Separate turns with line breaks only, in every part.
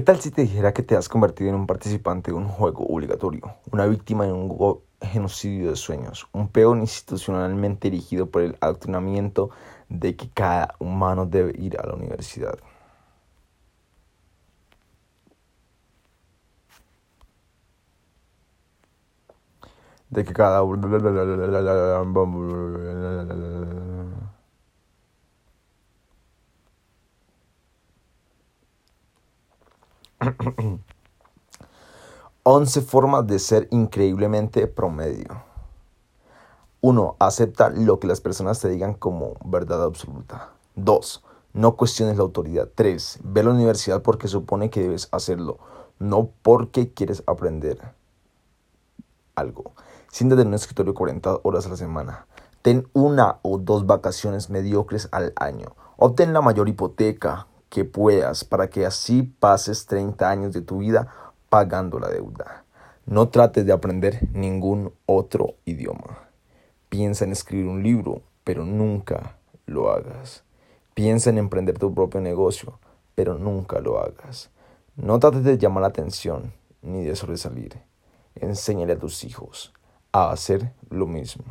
¿Qué tal si te dijera que te has convertido en un participante de un juego obligatorio, una víctima de un genocidio de sueños, un peón institucionalmente erigido por el adoctrinamiento de que cada humano debe ir a la universidad? De que cada 11 formas de ser increíblemente promedio. 1. Acepta lo que las personas te digan como verdad absoluta. 2. No cuestiones la autoridad. 3. Ve a la universidad porque supone que debes hacerlo, no porque quieres aprender algo. Siéntate en un escritorio 40 horas a la semana. Ten una o dos vacaciones mediocres al año. Obtén la mayor hipoteca, que puedas para que así pases 30 años de tu vida pagando la deuda. No trates de aprender ningún otro idioma. Piensa en escribir un libro, pero nunca lo hagas. Piensa en emprender tu propio negocio, pero nunca lo hagas. No trates de llamar la atención ni de sobresalir. Enséñale a tus hijos a hacer lo mismo.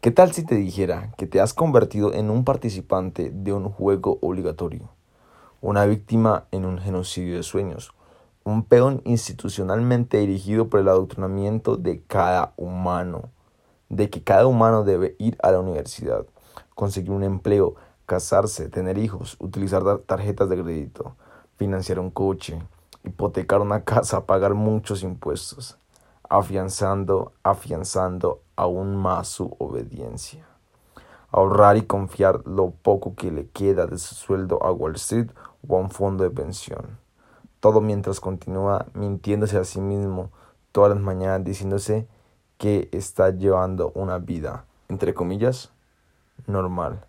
¿Qué tal si te dijera que te has convertido en un participante de un juego obligatorio? Una víctima en un genocidio de sueños, un peón institucionalmente dirigido por el adoctrinamiento de cada humano, de que cada humano debe ir a la universidad, conseguir un empleo, casarse, tener hijos, utilizar tarjetas de crédito, financiar un coche, hipotecar una casa, pagar muchos impuestos, afianzando, afianzando aún más su obediencia. Ahorrar y confiar lo poco que le queda de su sueldo a Wall Street o a un fondo de pensión. Todo mientras continúa mintiéndose a sí mismo todas las mañanas diciéndose que está llevando una vida, entre comillas, normal.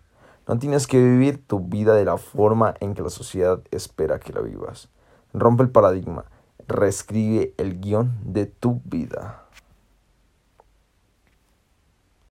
No tienes que vivir tu vida de la forma en que la sociedad espera que la vivas. Rompe el paradigma, reescribe el guion de tu vida.